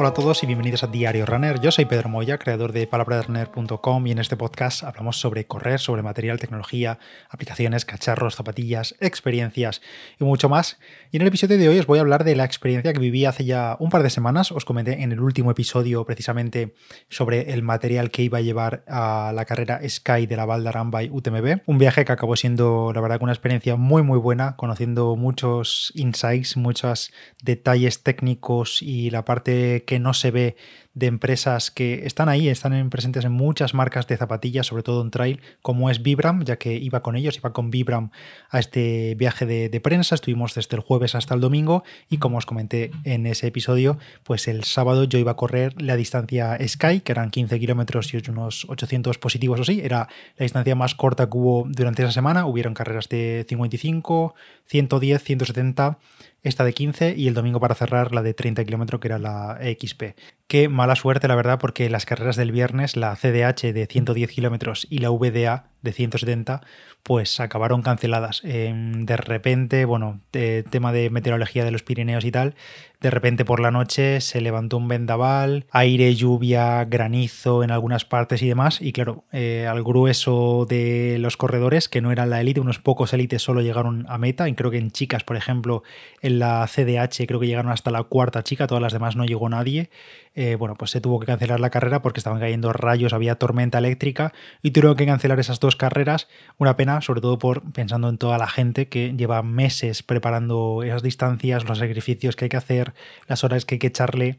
Hola a todos y bienvenidos a Diario Runner. Yo soy Pedro Moya, creador de palabraderunner.com y en este podcast hablamos sobre correr, sobre material, tecnología, aplicaciones, cacharros, zapatillas, experiencias y mucho más. Y en el episodio de hoy os voy a hablar de la experiencia que viví hace ya un par de semanas. Os comenté en el último episodio precisamente sobre el material que iba a llevar a la carrera Sky de la Valdarán by UTMB. Un viaje que acabó siendo, la verdad, una experiencia muy muy buena, conociendo muchos insights, muchos detalles técnicos y la parte que no se ve de empresas que están ahí, están presentes en muchas marcas de zapatillas, sobre todo en trail, como es Vibram, ya que iba con ellos, iba con Vibram a este viaje de, prensa, estuvimos desde el jueves hasta el domingo y como os comenté en ese episodio, pues el sábado yo iba a correr la distancia Sky, que eran 15 kilómetros y unos 800 positivos o sí, era la distancia más corta que hubo durante esa semana, hubieron carreras de 55, 110, 170 esta de 15 y el domingo para cerrar la de 30 kilómetros que era la XP. Qué mala suerte la verdad porque las carreras del viernes, la CDH de 110 kilómetros y la VDA de 170, pues acabaron canceladas. Em, de repente, bueno, tema de meteorología de los Pirineos y tal, de repente por la noche se levantó un vendaval, aire, lluvia, granizo en algunas partes y demás, y claro, eh, al grueso de los corredores, que no eran la élite, unos pocos élites solo llegaron a meta, y creo que en chicas, por ejemplo, en la CDH creo que llegaron hasta la cuarta chica, todas las demás no llegó nadie, eh, bueno, pues se tuvo que cancelar la carrera porque estaban cayendo rayos, había tormenta eléctrica y tuvieron que cancelar esas dos carreras. Una pena, sobre todo por pensando en toda la gente que lleva meses preparando esas distancias, los sacrificios que hay que hacer, las horas que hay que echarle,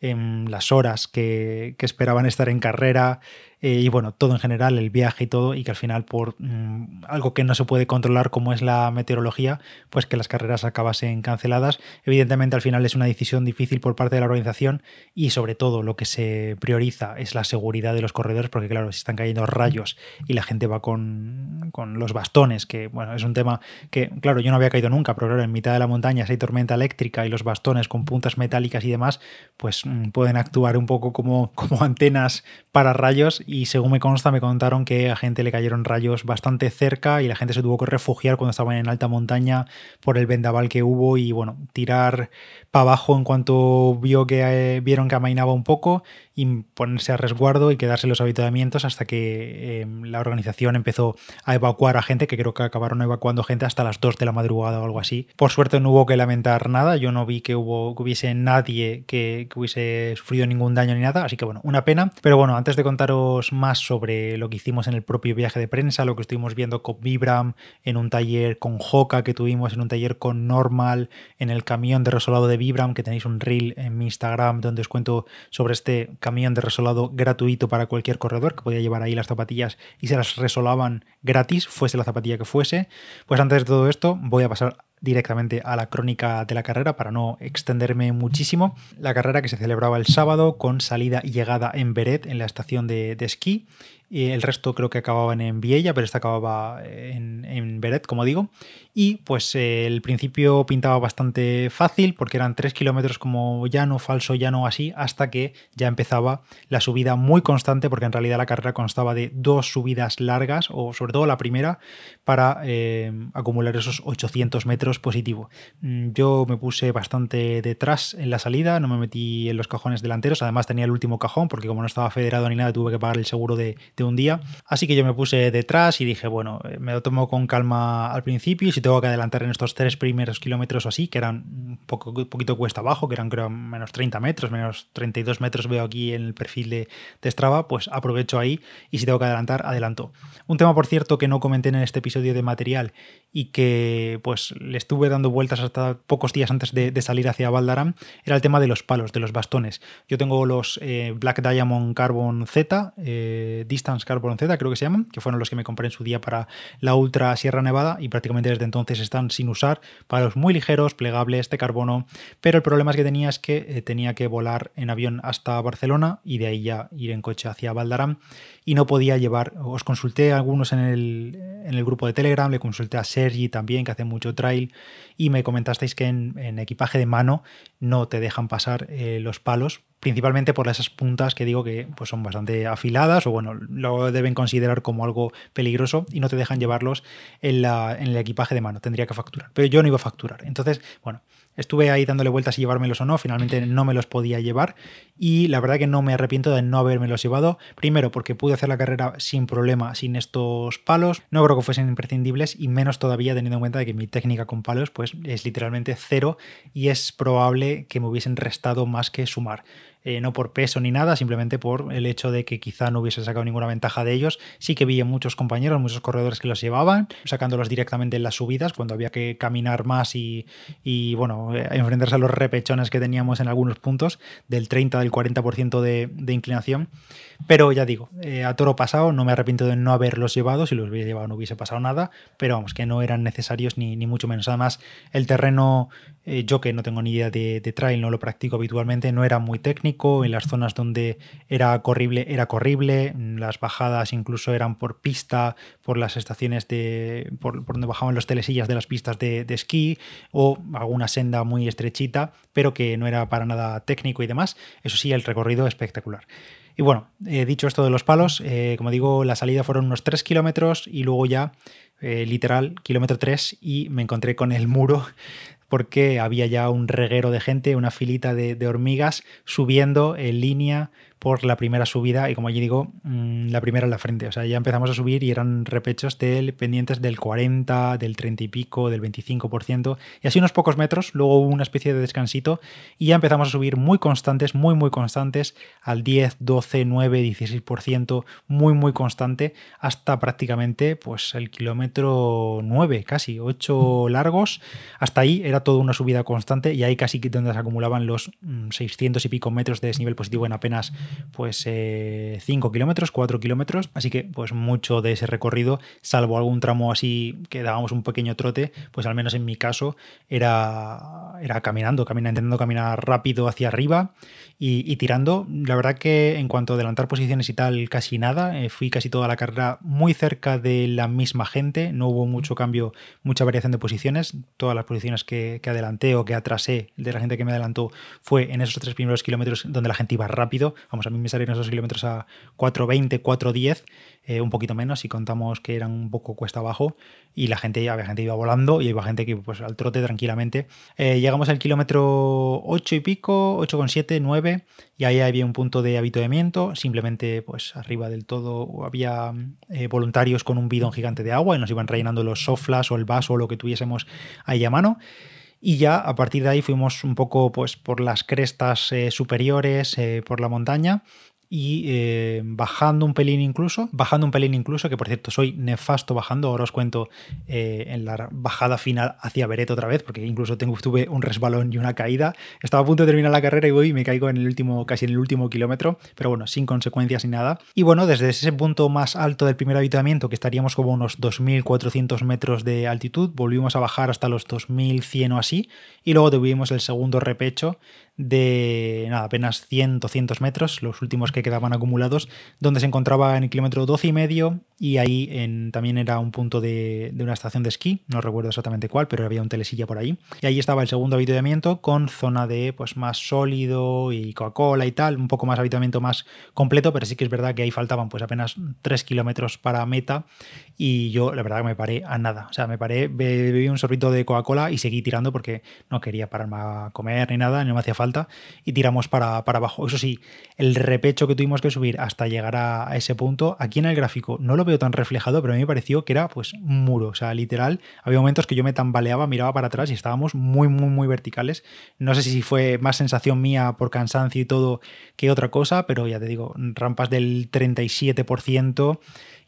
em, las horas que, que esperaban estar en carrera, eh, y bueno, todo en general, el viaje y todo, y que al final por mm, algo que no se puede controlar como es la meteorología, pues que las carreras acabasen canceladas. Evidentemente al final es una decisión difícil por parte de la organización y sobre todo lo que se prioriza es la seguridad de los corredores, porque claro, si están cayendo rayos y la gente va con, con los bastones, que bueno, es un tema que, claro, yo no había caído nunca, pero claro, en mitad de la montaña si hay tormenta eléctrica y los bastones con puntas metálicas y demás, pues mm, pueden actuar un poco como, como antenas para rayos según me consta me contaron que a gente le cayeron rayos bastante cerca y la gente se tuvo que refugiar cuando estaban en alta montaña por el vendaval que hubo y bueno, tirar para abajo en cuanto vio que eh, vieron que amainaba un poco y ponerse a resguardo y quedarse en los habitamientos hasta que em, la organización empezó a evacuar a gente, que creo que acabaron evacuando gente hasta las 2 de la madrugada o algo así. Por suerte no hubo que lamentar nada, yo no vi que, hubo, que hubiese nadie que, que hubiese sufrido ningún daño ni nada, así que bueno, una pena. Pero bueno, antes de contaros más sobre lo que hicimos en el propio viaje de prensa, lo que estuvimos viendo con Vibram, en un taller con Hoka que tuvimos, en un taller con Normal, en el camión de resolado de Vibram, que tenéis un reel en mi Instagram donde os cuento sobre este camión de resolado gratuito para cualquier corredor que podía llevar ahí las zapatillas y se las resolaban gratis, fuese la zapatilla que fuese. Pues antes de todo esto voy a pasar directamente a la crónica de la carrera para no extenderme muchísimo. La carrera que se celebraba el sábado con salida y llegada en Beret, en la estación de, de esquí, y el resto creo que acababan en Viella, pero esta acababa en, en Beret, como digo. Y pues eh, el principio pintaba bastante fácil porque eran 3 kilómetros como llano, falso, llano, así, hasta que ya empezaba la subida muy constante porque en realidad la carrera constaba de dos subidas largas, o sobre todo la primera, para eh, acumular esos 800 metros positivo. Mm, yo me puse bastante detrás en la salida, no me metí en los cajones delanteros, además tenía el último cajón porque como no estaba federado ni nada tuve que pagar el seguro de de un día. Así que yo me puse detrás y dije, bueno, eh, me lo tomo con calma al principio y si tengo que adelantar en estos tres primeros kilómetros o así, que eran poco, poquito cuesta abajo, que eran creo menos 30 metros, menos 32 metros veo aquí en el perfil de, de Strava, pues aprovecho ahí y si tengo que adelantar, adelanto. Un tema, por cierto, que no comenté en este episodio de material y que pues le estuve dando vueltas hasta pocos días antes de, salir hacia Valdaram, era el tema de los palos, de los bastones. Yo tengo los eh, Black Diamond Carbon Z, eh, Carbon Z, creo que se llaman, que fueron los que me compré en su día para la Ultra Sierra Nevada y prácticamente desde entonces están sin usar, para los muy ligeros, plegables, de carbono, pero el problema que tenía es que eh, tenía que volar en avión hasta Barcelona y de ahí ya ir en coche hacia Valdaram y no podía llevar, os consulté a algunos en el, en el grupo de Telegram, le consulté a Sergi también, que hace mucho trail, y me comentasteis que en, equipaje de mano no te dejan pasar eh, los palos principalmente por esas puntas que digo que pues, son bastante afiladas o bueno, lo deben considerar como algo peligroso y no te dejan llevarlos en, la, en el equipaje de mano, tendría que facturar, pero yo no iba a facturar. Entonces, bueno, Estuve ahí dándole vueltas si llevármelos o no, finalmente no me los podía llevar y la verdad que no me arrepiento de no habérmelos llevado. Primero porque pude hacer la carrera sin problema, sin estos palos, no creo que fuesen imprescindibles y menos todavía teniendo en cuenta de que mi técnica con palos pues es literalmente cero y es probable que me hubiesen restado más que sumar. Eh, no por peso ni nada, simplemente por el hecho de que quizá no hubiese sacado ninguna ventaja de ellos. Sí que vi muchos compañeros, muchos corredores que los llevaban, sacándolos directamente en las subidas, cuando había que caminar más y, bueno, eh, enfrentarse a los repechones que teníamos en algunos puntos, del 30, del 40% de, de inclinación. Pero ya digo, eh, a toro pasado, no me arrepiento de no haberlos llevado, si los hubiera llevado no hubiese pasado nada, pero vamos, que no eran necesarios ni, ni mucho menos. Además, el terreno, yo que no tengo ni idea de, de trail, no lo practico habitualmente, no era muy técnico en las zonas donde era corrible, era corrible, las bajadas incluso eran por pista, por las estaciones de. por, donde bajaban los telesillas de las pistas de, esquí, o alguna senda muy estrechita, pero que no era para nada técnico y demás. Eso sí, el recorrido espectacular. Y bueno, he dicho esto de los palos, eh, como digo, la salida fueron unos 3 kilómetros y luego ya, eh, literal, kilómetro 3 y me encontré con el muro porque había ya un reguero de gente, una filita de, hormigas subiendo en línea por la primera subida y como ya digo, mm, la primera en la frente. O sea, ya empezamos a subir y eran repechos del, pendientes del 40, del 30 y pico, del 25% y así unos pocos metros. Luego hubo una especie de descansito y ya empezamos a subir muy constantes, muy, muy constantes al 10, 12, 9, 16%, muy, muy constante hasta prácticamente pues el kilómetro 9, casi 8 largos. Hasta ahí era toda una subida constante y ahí casi donde se acumulaban los 600 mm, y pico metros de desnivel positivo en apenas pues 5 eh, kilómetros, 4 kilómetros, así que pues mucho de ese recorrido, salvo algún tramo así que dábamos un pequeño trote, pues al menos en mi caso era, era caminando, caminando, intentando caminar rápido hacia arriba y, tirando. La verdad que en cuanto a adelantar posiciones y tal, casi nada, eh, fui casi toda la carrera muy cerca de la misma gente, no hubo mucho cambio, mucha variación de posiciones, todas las posiciones que, que adelanté o que atrasé de la gente que me adelantó fue en esos tres primeros kilómetros donde la gente iba rápido, Vamos, a mí me salieron esos kilómetros a 4.20, 4.10, eh, un poquito menos si contamos que eran un poco cuesta abajo y la gente, había gente iba volando y había gente que pues al trote tranquilamente. Eh, llegamos al kilómetro 8 y pico, 8,7, 9 y ahí había un punto de habituamiento, simplemente pues arriba del todo había eh, voluntarios con un bidón gigante de agua y nos iban rellenando los soflas o el vaso o lo que tuviésemos ahí a mano. Y ya a partir de ahí fuimos un poco pues, por las crestas eh, superiores, eh, por la montaña, y eh, bajando un pelín incluso, bajando un pelín incluso, que por cierto soy nefasto bajando, ahora os cuento eh, en la bajada final hacia Beret otra vez, porque incluso tengo, tuve un resbalón y una caída, estaba a punto de terminar la carrera y voy y me caigo en el último, casi en el último kilómetro, pero bueno, sin consecuencias ni nada. Y bueno, desde ese punto más alto del primer habitamiento, que estaríamos como unos 2.400 metros de altitud, volvimos a bajar hasta los 2.100 o así, y luego tuvimos el segundo repecho de nada, apenas 100, 200 metros, los últimos que quedaban acumulados, donde se encontraba en el kilómetro 12 y medio y ahí en, también era un punto de, una estación de esquí, no recuerdo exactamente cuál, pero había un telesilla por ahí. Y ahí estaba el segundo habituamiento con zona de pues más sólido y Coca-Cola y tal, un poco más habituamiento más completo, pero sí que es verdad que ahí faltaban pues apenas 3 kilómetros para meta y yo la verdad que me paré a nada, o sea, me paré, bebí un sorbito de Coca-Cola y seguí tirando porque no quería pararme a comer ni nada, no me hacía falta y tiramos para, abajo. Eso sí, el repecho que tuvimos que subir hasta llegar a, ese punto, aquí en el gráfico no lo veo tan reflejado, pero a mí me pareció que era pues un muro, o sea, literal, había momentos que yo me tambaleaba, miraba para atrás y estábamos muy, muy, muy verticales. No sé si fue más sensación mía por cansancio y todo que otra cosa, pero ya te digo, rampas del 37%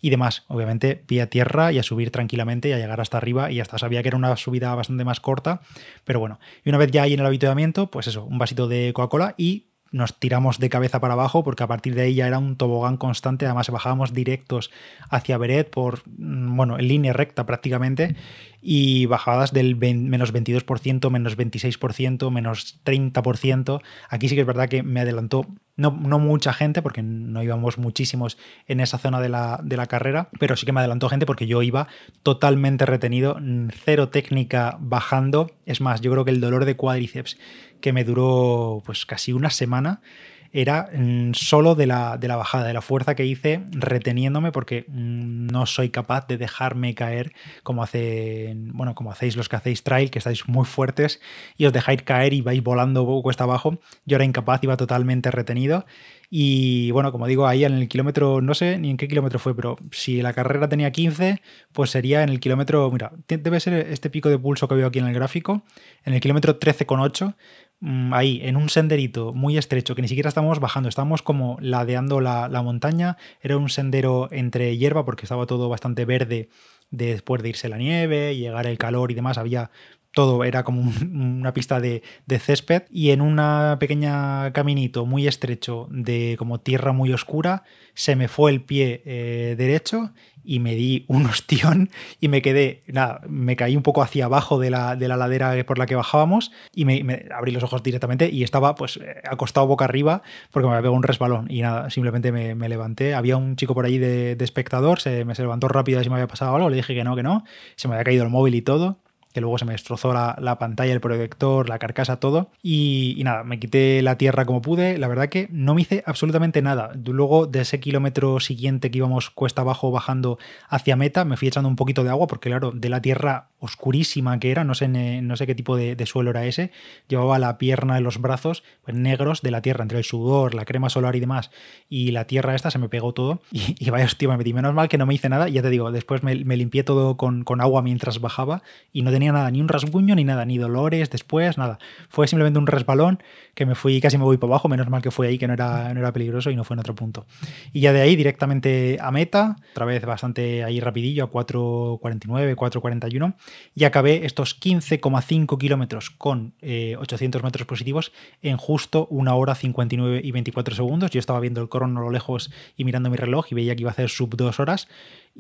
y demás. Obviamente, pie a tierra y a subir tranquilamente y a llegar hasta arriba y hasta sabía que era una subida bastante más corta, pero bueno. Y una vez ya ahí en el habituamiento, pues eso, un vasito de Coca-Cola y nos tiramos de cabeza para abajo porque a partir de ahí ya era un tobogán constante, además bajábamos directos hacia Beret por, mm, bueno, en línea recta prácticamente y bajadas del menos 22%, menos 26%, menos 30%. Aquí sí que es verdad que me adelantó, no, no mucha gente porque no íbamos muchísimos en esa zona de la, de la carrera, pero sí que me adelantó gente porque yo iba totalmente retenido, cero técnica bajando. Es más, yo creo que el dolor de cuádriceps que me duró pues casi una semana era mm, solo de la, de la bajada, de la fuerza que hice reteniéndome porque mm, no soy capaz de dejarme caer como hace, bueno, como hacéis los que hacéis trail, que estáis muy fuertes y os dejáis caer y vais volando cuesta abajo. Yo era incapaz, iba totalmente retenido. Y bueno, como digo, ahí en el kilómetro, no sé ni en qué kilómetro fue, pero si la carrera tenía 15, pues sería en el kilómetro, mira, debe ser este pico de pulso que veo aquí en el gráfico, en el kilómetro 13,8, mm, ahí, en un senderito muy estrecho, que ni siquiera estábamos bajando, estábamos como ladeando la, la montaña, era un sendero entre hierba porque estaba todo bastante verde después de irse la nieve, llegar el calor y demás, había todo era como una pista de, césped. Y en una pequeña caminito muy estrecho de como tierra muy oscura se me fue el pie eh, derecho y me di un ostión y me quedé, nada, me caí un poco hacia abajo de la, de la ladera por la que bajábamos y me, abrí los ojos directamente y estaba pues acostado boca arriba porque me había pegado un resbalón y nada, simplemente me, levanté. Había un chico por ahí de, espectador, se me levantó rápido si me había pasado algo, le dije que no, que no, se me había caído el móvil y todo que luego se me destrozó la, pantalla, el proyector, la carcasa, todo. Y, nada, me quité la tierra como pude. La verdad que no me hice absolutamente nada. Luego de ese kilómetro siguiente que íbamos cuesta abajo bajando hacia meta, me fui echando un poquito de agua porque claro, de la tierra oscurísima que era, no sé, no sé qué tipo de, suelo era ese, llevaba la pierna y los brazos pues, negros de la tierra, entre el sudor, la crema solar y demás, y la tierra esta se me pegó todo y, vaya hostia, me metí. Menos mal que no me hice nada, y ya te digo, después me, limpié todo con, con, agua mientras bajaba y no tenía nada, ni un rasguño ni nada, ni dolores después, nada. Fue simplemente un resbalón que me fui, casi me voy para abajo, menos mal que fue ahí, que no era, no era peligroso y no fue en otro punto. Y ya de ahí directamente a meta, otra vez bastante ahí rapidillo, a 4.49, 4.41 y acabé estos 15,5 kilómetros con 800 eh, metros positivos en justo una hora 59 y 24 segundos. Yo estaba viendo el crono a lo lejos y mirando mi reloj y veía que iba a hacer sub dos horas.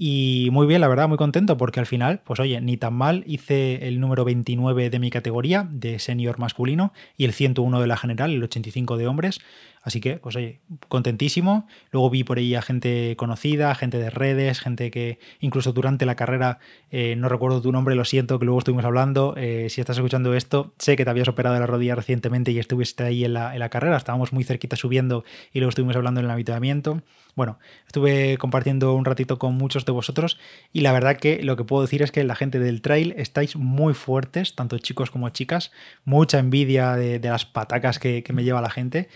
Y muy bien, la verdad, muy contento porque al final, pues oye, ni tan mal, hice el número 29 de mi categoría de senior masculino y el 101 de la general, el 85 de hombres. Así que, pues oye, contentísimo. Luego vi por ahí a gente conocida, gente de redes, gente que incluso durante la carrera, eh, no recuerdo tu nombre, lo siento, que luego estuvimos hablando. Eh, si estás escuchando esto, sé que te habías operado de la rodilla recientemente y estuviste ahí en la, en la carrera. Estábamos muy cerquita subiendo y luego estuvimos hablando en el habituamiento. Bueno, estuve compartiendo un ratito con muchos de vosotros y la verdad que lo que puedo decir es que la gente del trail estáis muy fuertes, tanto chicos como chicas. Mucha envidia de, las patacas que, que me lleva la gente.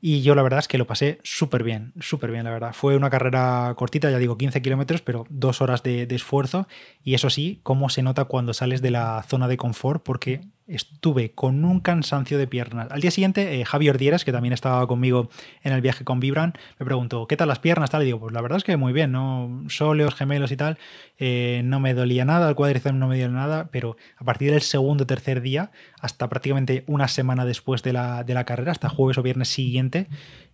Y yo la verdad es que lo pasé súper bien, súper bien, la verdad. Fue una carrera cortita, ya digo 15 kilómetros, pero dos horas de, esfuerzo. Y eso sí, cómo se nota cuando sales de la zona de confort, porque estuve con un cansancio de piernas. Al día siguiente, eh, Javier Dieras, que también estaba conmigo en el viaje con Vibran, me preguntó, ¿qué tal las piernas? Tal, y digo, pues la verdad es que muy bien, ¿no? Sóleos, gemelos y tal, eh, no me dolía nada, el cuádriceps no me dolía nada, pero a partir del segundo o tercer día, hasta prácticamente una semana después de la, de la carrera, hasta jueves o viernes siguiente,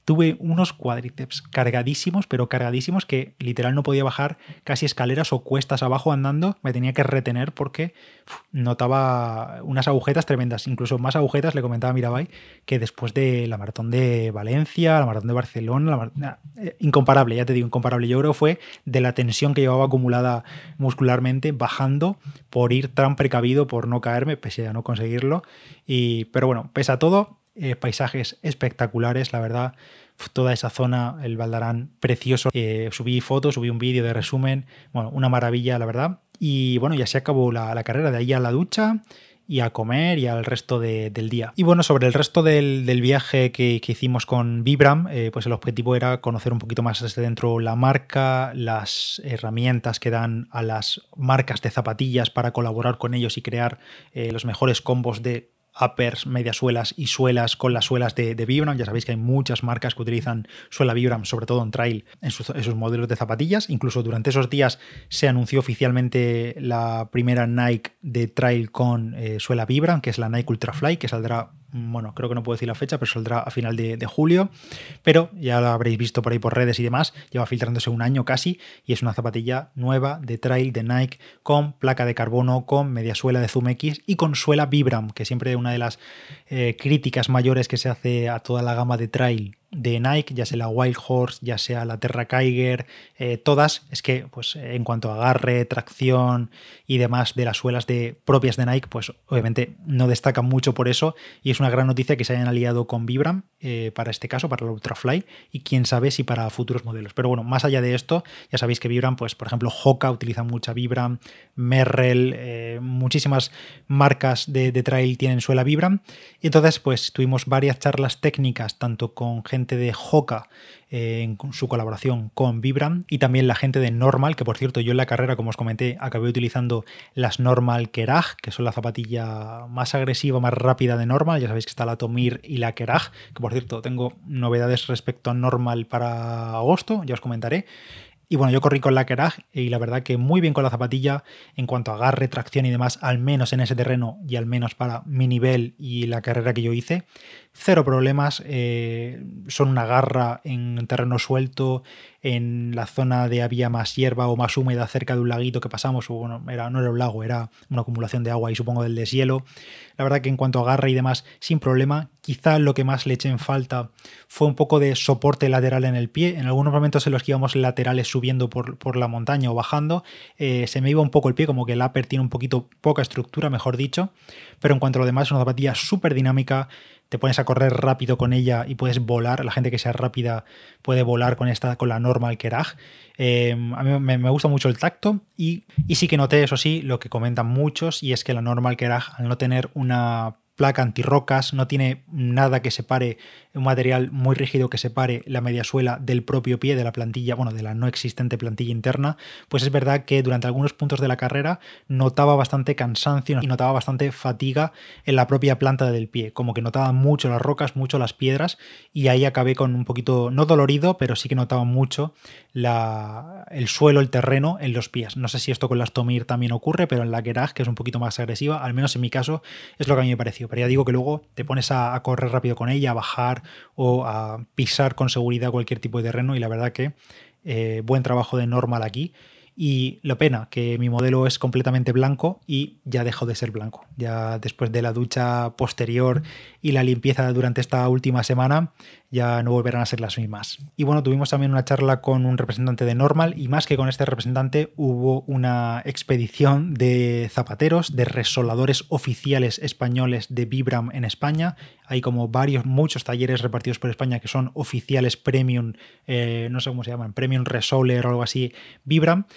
tuve unos cuádriceps cargadísimos, pero cargadísimos que literal no podía bajar casi escaleras o cuestas abajo andando, me tenía que retener porque notaba unas agujetas tremendas, incluso más agujetas, le comentaba a Mirabai, que después de la maratón de Valencia, la maratón de Barcelona, la eh, incomparable, ya te digo, incomparable. Yo creo que fue de la tensión que llevaba acumulada muscularmente, bajando por ir tan precavido, por no caerme, pese a no conseguirlo. Y, pero bueno, pese a todo, eh, paisajes espectaculares, la verdad. Toda esa zona, el Valdarán, precioso. Eh, subí fotos, subí un vídeo de resumen. Bueno, una maravilla, la verdad. Y bueno, ya se acabó la, carrera. De ahí a la ducha y a comer y al resto del día. Y bueno, sobre el resto del, viaje que, hicimos con Vibram, eh, pues el objetivo era conocer un poquito más desde dentro la marca, las herramientas que dan a las marcas de zapatillas para colaborar con ellos y crear los mejores combos de uppers, mediasuelas y suelas con las suelas de, Vibram. Ya sabéis que hay muchas marcas que utilizan suela Vibram, sobre todo en trail, en sus, modelos de zapatillas. Incluso durante esos días se anunció oficialmente la primera Nike de trail con eh, suela Vibram, que es la Nike Ultrafly, que saldrá bueno, creo que no puedo decir la fecha, pero saldrá a final de, julio. Pero ya lo habréis visto por ahí por redes y demás, lleva filtrándose un año casi y es una zapatilla nueva de trail de Nike con placa de carbono, con media suela de Zoom X y con suela Vibram, que siempre una de las eh, críticas mayores que se hace a toda la gama de trail de Nike, ya sea la Wild Horse, ya sea la Terra Kiger, eh, todas, es que pues en cuanto a agarre, tracción y demás de las suelas de, propias de Nike, pues obviamente no destacan mucho por eso y es una gran noticia que se hayan aliado con Vibram eh, para este caso, para el Ultrafly y quién sabe si para futuros modelos. Pero bueno, más allá de esto, ya sabéis que Vibram, pues por ejemplo Hoka utiliza mucha Vibram, Merrell, eh, muchísimas marcas de, de trail tienen suela Vibram y entonces pues tuvimos varias charlas técnicas tanto con gente de Hoka eh, en su colaboración con Vibram y también la gente de Normal, que por cierto yo en la carrera, como os comenté, acabé utilizando las Normal Kerag, que son la zapatilla más agresiva, más rápida de Normal. Ya sabéis que está la Tomir y la Kerag, que por cierto tengo novedades respecto a Normal para agosto, ya os comentaré. Y bueno, yo corrí con la Kerag y la verdad que muy bien con la zapatilla en cuanto a agarre, tracción y demás, al menos en ese terreno y al menos para mi nivel y la carrera que yo hice. Cero problemas, eh, son una garra en terreno suelto, en la zona de había más hierba o más húmeda cerca de un laguito que pasamos, o bueno, era, no era un lago, era una acumulación de agua y supongo del deshielo. La verdad que en cuanto a agarre y demás, sin problema. Quizá lo que más le eché en falta fue un poco de soporte lateral en el pie. En algunos momentos en los que íbamos laterales subiendo por, por la montaña o bajando, eh, se me iba un poco el pie, como que el upper tiene un poquito poca estructura, mejor dicho. Pero en cuanto a lo demás, es una zapatilla súper dinámica te pones a correr rápido con ella y puedes volar. La gente que sea rápida puede volar con esta, con la normal Kerag. Eh, a mí me, gusta mucho el tacto y, y sí que noté, eso sí, lo que comentan muchos, y es que la normal Kerag, al no tener una placa antirrocas, no tiene nada que separe, un material muy rígido que separe la mediasuela del propio pie de la plantilla, bueno, de la no existente plantilla interna, pues es verdad que durante algunos puntos de la carrera notaba bastante cansancio y notaba bastante fatiga en la propia planta del pie, como que notaba mucho las rocas, mucho las piedras y ahí acabé con un poquito, no dolorido, pero sí que notaba mucho la, el suelo, el terreno en los pies. No sé si esto con las Tomir también ocurre, pero en la Gerag, que es un poquito más agresiva, al menos en mi caso, es lo que a mí me pareció. Pero ya digo que luego te pones a, correr rápido con ella, a bajar o a pisar con seguridad cualquier tipo de terreno y la verdad que eh, buen trabajo de normal aquí. Y lo pena que mi modelo es completamente blanco y ya dejó de ser blanco. Ya después de la ducha posterior y la limpieza durante esta última semana, ya no volverán a ser las mismas. Y bueno, tuvimos también una charla con un representante de Normal y más que con este representante hubo una expedición de zapateros, de resoladores oficiales españoles de Vibram en España. Hay como varios, muchos talleres repartidos por España que son oficiales premium, eh, no sé cómo se llaman, premium resoler o algo así, Vibram.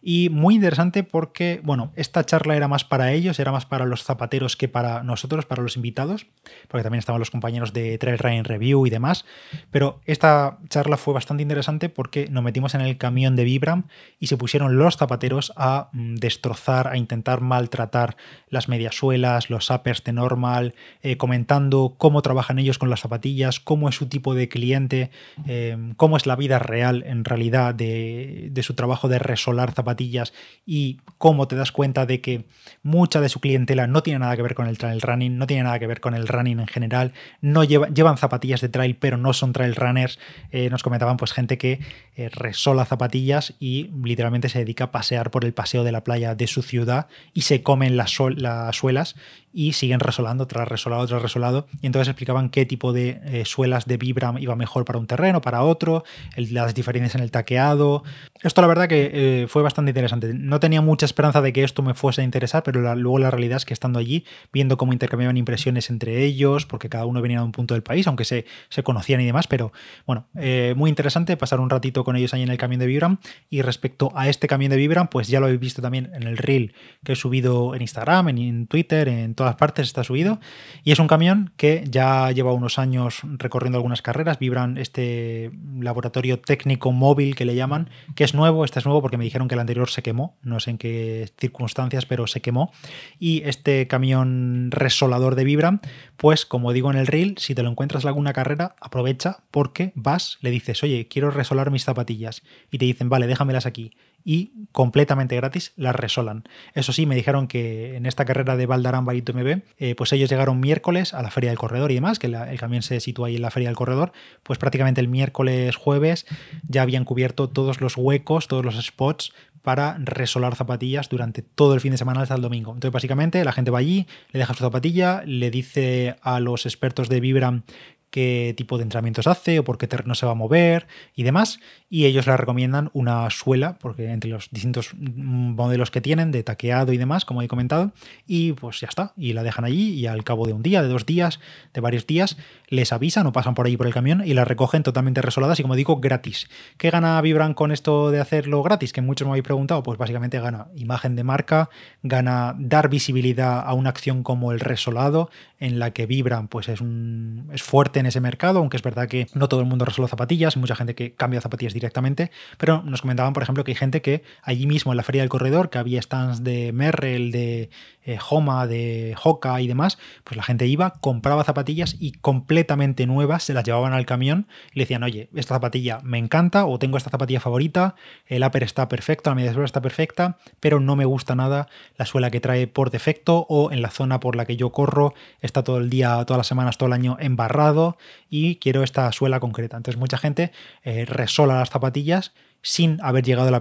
Y muy interesante porque, bueno, esta charla era más para ellos, era más para los zapateros que para nosotros, para los invitados, porque también estaban los compañeros de Trail Running Review y demás. Pero esta charla fue bastante interesante porque nos metimos en el camión de Vibram y se pusieron los zapateros a mm, destrozar, a intentar maltratar las mediasuelas, los uppers de normal, eh, comentando cómo trabajan ellos con las zapatillas, cómo es su tipo de cliente, eh, cómo es la vida real en realidad de, de su trabajo de resolar zapatillas zapatillas y cómo te das cuenta de que mucha de su clientela no tiene nada que ver con el trail running, no tiene nada que ver con el running en general, no llevan zapatillas de trail pero no son trail runners. Eh, nos comentaban pues gente que eh, resola zapatillas y literalmente se dedica a pasear por el paseo de la playa de su ciudad y se comen las, las suelas y siguen resolando tras resolado tras resolado y entonces explicaban qué tipo de eh, suelas de Vibram iba mejor para un terreno, para otro, las diferencias en el taqueado. Esto la verdad que fue bastante interesante. No tenía mucha esperanza de que esto me fuese a interesar, pero luego la realidad es que estando allí, viendo cómo intercambiaban impresiones entre ellos, porque cada uno venía de un punto del país, aunque se, se conocían y demás, pero bueno, eh, muy interesante pasar un ratito con ellos ahí en el camión de Vibram. Y respecto a este camión de Vibram, pues ya lo habéis visto también en el reel que he subido en Instagram, en, Twitter, en todas partes está subido. Y es un camión que ya lleva unos años recorriendo algunas carreras. Vibram, este laboratorio técnico móvil que le llaman, que es nuevo, este es nuevo porque me dijeron que el anterior se quemó, no sé en qué circunstancias, pero se quemó. Y este camión resolador de Vibram, pues como digo en el reel, si te lo encuentras en alguna carrera, aprovecha porque vas, le dices, oye, quiero resolar mis zapatillas. Y te dicen, vale, déjamelas aquí y completamente gratis las resolan. Eso sí, me dijeron que en esta carrera de Valdarán y MB, eh, pues ellos llegaron miércoles a la Feria del Corredor y demás, que el camión se sitúa ahí en la Feria del Corredor, pues prácticamente el miércoles, jueves ya habían cubierto todos los huecos, todos los spots para resolar zapatillas durante todo el fin de semana hasta el domingo. Entonces, básicamente, la gente va allí, le deja su zapatilla, le dice a los expertos de Vibram qué tipo de entrenamientos hace o por qué terreno se va a mover y demás. Y ellos le recomiendan una suela, porque entre los distintos modelos que tienen de taqueado y demás, como he comentado, y pues ya está. Y la dejan allí y al cabo de un día, de dos días, de varios días, les avisan o pasan por ahí por el camión y las recogen totalmente resoladas y como digo, gratis. ¿Qué gana Vibran con esto de hacerlo gratis? Que muchos me habéis preguntado. Pues básicamente gana imagen de marca, gana dar visibilidad a una acción como el resolado, en la que Vibran pues es, un, es fuerte en ese mercado, aunque es verdad que no todo el mundo resola zapatillas, mucha gente que cambia zapatillas directamente, pero nos comentaban, por ejemplo, que hay gente que allí mismo en la feria del corredor, que había stands de Merrell, de eh, Homa, de Hoka y demás, pues la gente iba, compraba zapatillas y completamente nuevas se las llevaban al camión y le decían, oye, esta zapatilla me encanta o tengo esta zapatilla favorita, el upper está perfecto, la media suela está perfecta, pero no me gusta nada la suela que trae por defecto o en la zona por la que yo corro está todo el día, todas las semanas, todo el año embarrado y quiero esta suela concreta. Entonces mucha gente eh, resola las zapatillas sin haber llegado a la,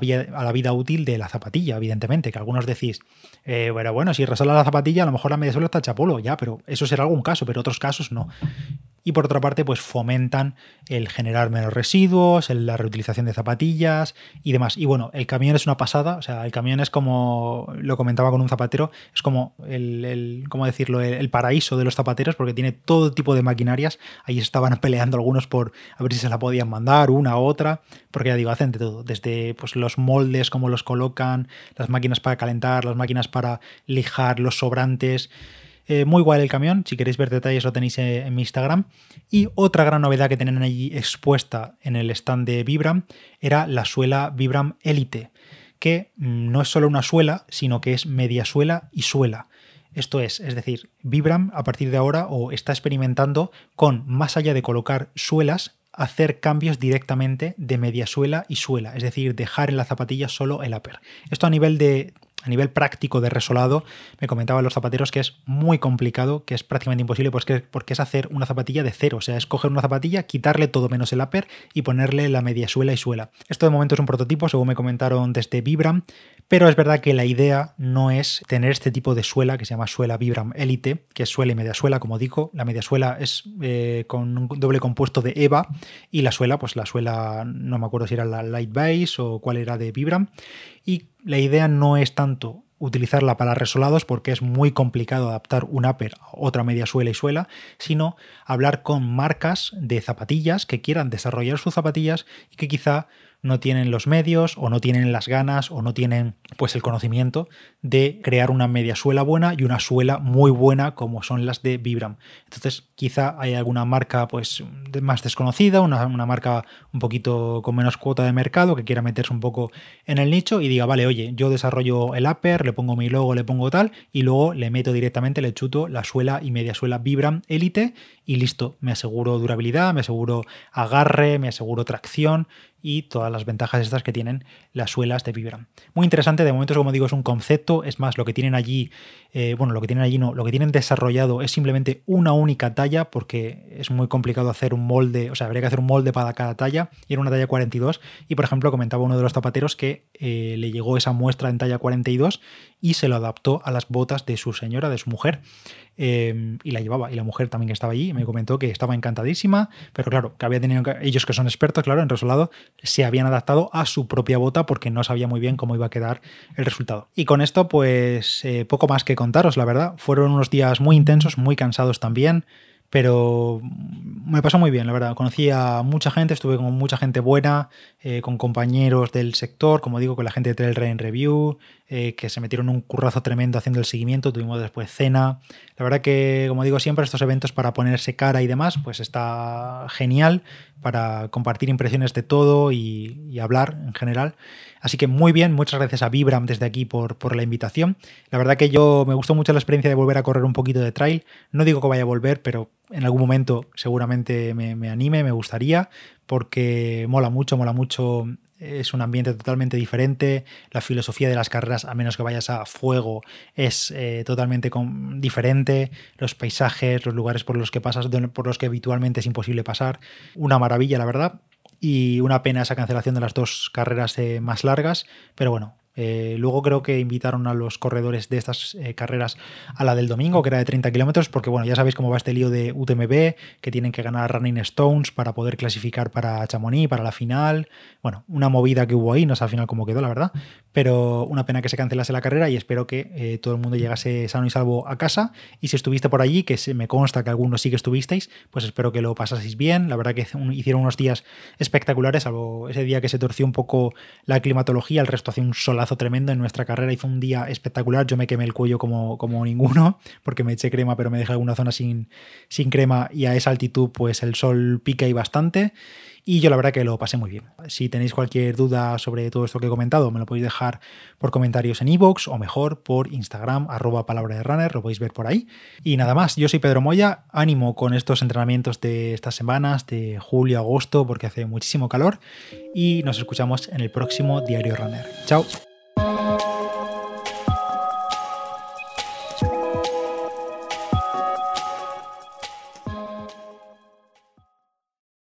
vida, útil de la zapatilla, evidentemente, que algunos decís, eh, bueno, bueno, si resola la zapatilla, a lo mejor la media suela está chapolo, ya, pero eso será algún caso, pero otros casos no y por otra parte pues fomentan el generar menos residuos, la reutilización de zapatillas y demás. Y bueno, el camión es una pasada, o sea, el camión es como, lo comentaba con un zapatero, es como el, ¿cómo decirlo?, el, paraíso de los zapateros porque tiene todo tipo de maquinarias. Ahí estaban peleando algunos por a ver si se la podían mandar una u otra, porque ya digo, hacen de todo, desde pues, los moldes, cómo los colocan, las máquinas para calentar, las máquinas para lijar, los sobrantes. Eh, muy guay el camión, si queréis ver detalles lo tenéis eh, en mi Instagram. Y otra gran novedad que tienen allí expuesta en el stand de Vibram era la suela Vibram Elite, que mm, no es solo una suela, sino que es media suela y suela. Esto es, es decir, Vibram a partir de ahora o está experimentando con, más allá de colocar suelas, hacer cambios directamente de media suela y suela, es decir, dejar en la zapatilla solo el upper. Esto a nivel de a nivel práctico de resolado, me comentaban los zapateros que es muy complicado, que es prácticamente imposible, pues que, porque es hacer una zapatilla de cero. O sea, es coger una zapatilla, quitarle todo menos el upper y ponerle la media suela y suela. Esto de momento es un prototipo, según me comentaron desde Vibram, pero es verdad que la idea no es tener este tipo de suela que se llama suela Vibram Elite, que es suela y media suela, como digo. La media suela es eh, con un doble compuesto de EVA y la suela, pues la suela, no me acuerdo si era la Light Base o cuál era de Vibram. Y la idea no es tanto utilizarla para resolados porque es muy complicado adaptar un upper a otra media suela y suela, sino hablar con marcas de zapatillas que quieran desarrollar sus zapatillas y que quizá no tienen los medios o no tienen las ganas o no tienen pues el conocimiento de crear una media suela buena y una suela muy buena como son las de Vibram. Entonces quizá hay alguna marca pues más desconocida, una, marca un poquito con menos cuota de mercado que quiera meterse un poco en el nicho y diga, vale, oye, yo desarrollo el upper, le pongo mi logo, le pongo tal y luego le meto directamente, le chuto la suela y media suela Vibram Elite y listo, me aseguro durabilidad, me aseguro agarre, me aseguro tracción y todas las ventajas estas que tienen las suelas de Vibram. Muy interesante, de momento, como digo, es un concepto, es más, lo que tienen allí, eh, bueno, lo que tienen allí no, lo que tienen desarrollado es simplemente una única talla, porque es muy complicado hacer un molde, o sea, habría que hacer un molde para cada talla, y era una talla 42, y por ejemplo, comentaba uno de los zapateros que eh, le llegó esa muestra en talla 42 y se lo adaptó a las botas de su señora, de su mujer. Em, y la llevaba. Y la mujer también que estaba allí me comentó que estaba encantadísima, pero claro, que había tenido ellos que son expertos, claro, en resolado, se habían adaptado a su propia bota porque no sabía muy bien cómo iba a quedar el resultado. Y con esto, pues eh, poco más que contaros, la verdad. Fueron unos días muy intensos, muy cansados también pero me pasó muy bien, la verdad. Conocí a mucha gente, estuve con mucha gente buena, eh, con compañeros del sector, como digo, con la gente de Trail Rain Review, eh, que se metieron un currazo tremendo haciendo el seguimiento, tuvimos después cena. La verdad que, como digo siempre, estos eventos para ponerse cara y demás, pues está genial para compartir impresiones de todo y, hablar en general. Así que muy bien, muchas gracias a Vibram desde aquí por, por, la invitación. La verdad que yo me gustó mucho la experiencia de volver a correr un poquito de trail. No digo que vaya a volver, pero en algún momento seguramente me, me anime, me gustaría, porque mola mucho, mola mucho es un ambiente totalmente diferente. La filosofía de las carreras, a menos que vayas a fuego, es eh, totalmente diferente. Los paisajes, los lugares por los que pasas, por los que habitualmente es imposible pasar. Una maravilla, la verdad y una pena esa cancelación de las dos carreras eh, más largas, pero bueno, Eh, luego creo que invitaron a los corredores de estas eh, carreras a la del domingo, que era de 30 kilómetros, porque bueno, ya sabéis cómo va este lío de UTMB, que tienen que ganar Running Stones para poder clasificar para Chamonix, para la final. Bueno, una movida que hubo ahí, no sé al final cómo quedó, la verdad, pero una pena que se cancelase la carrera y espero que eh, todo el mundo llegase sano y salvo a casa. Y si estuviste por allí, que se me consta que algunos sí que estuvisteis, pues espero que lo pasaseis bien. La verdad que hicieron unos días espectaculares, salvo ese día que se torció un poco la climatología, el resto hacía un solazo tremendo en nuestra carrera, hizo un día espectacular, yo me quemé el cuello como, como ninguno, porque me eché crema, pero me dejé alguna zona sin, sin crema y a esa altitud pues el sol pica y bastante. Y yo la verdad que lo pasé muy bien. Si tenéis cualquier duda sobre todo esto que he comentado, me lo podéis dejar por comentarios en iVoox o mejor por Instagram, arroba palabra de runner, lo podéis ver por ahí. Y nada más, yo soy Pedro Moya, ánimo con estos entrenamientos de estas semanas, de julio, agosto, porque hace muchísimo calor. Y nos escuchamos en el próximo Diario Runner. Chao.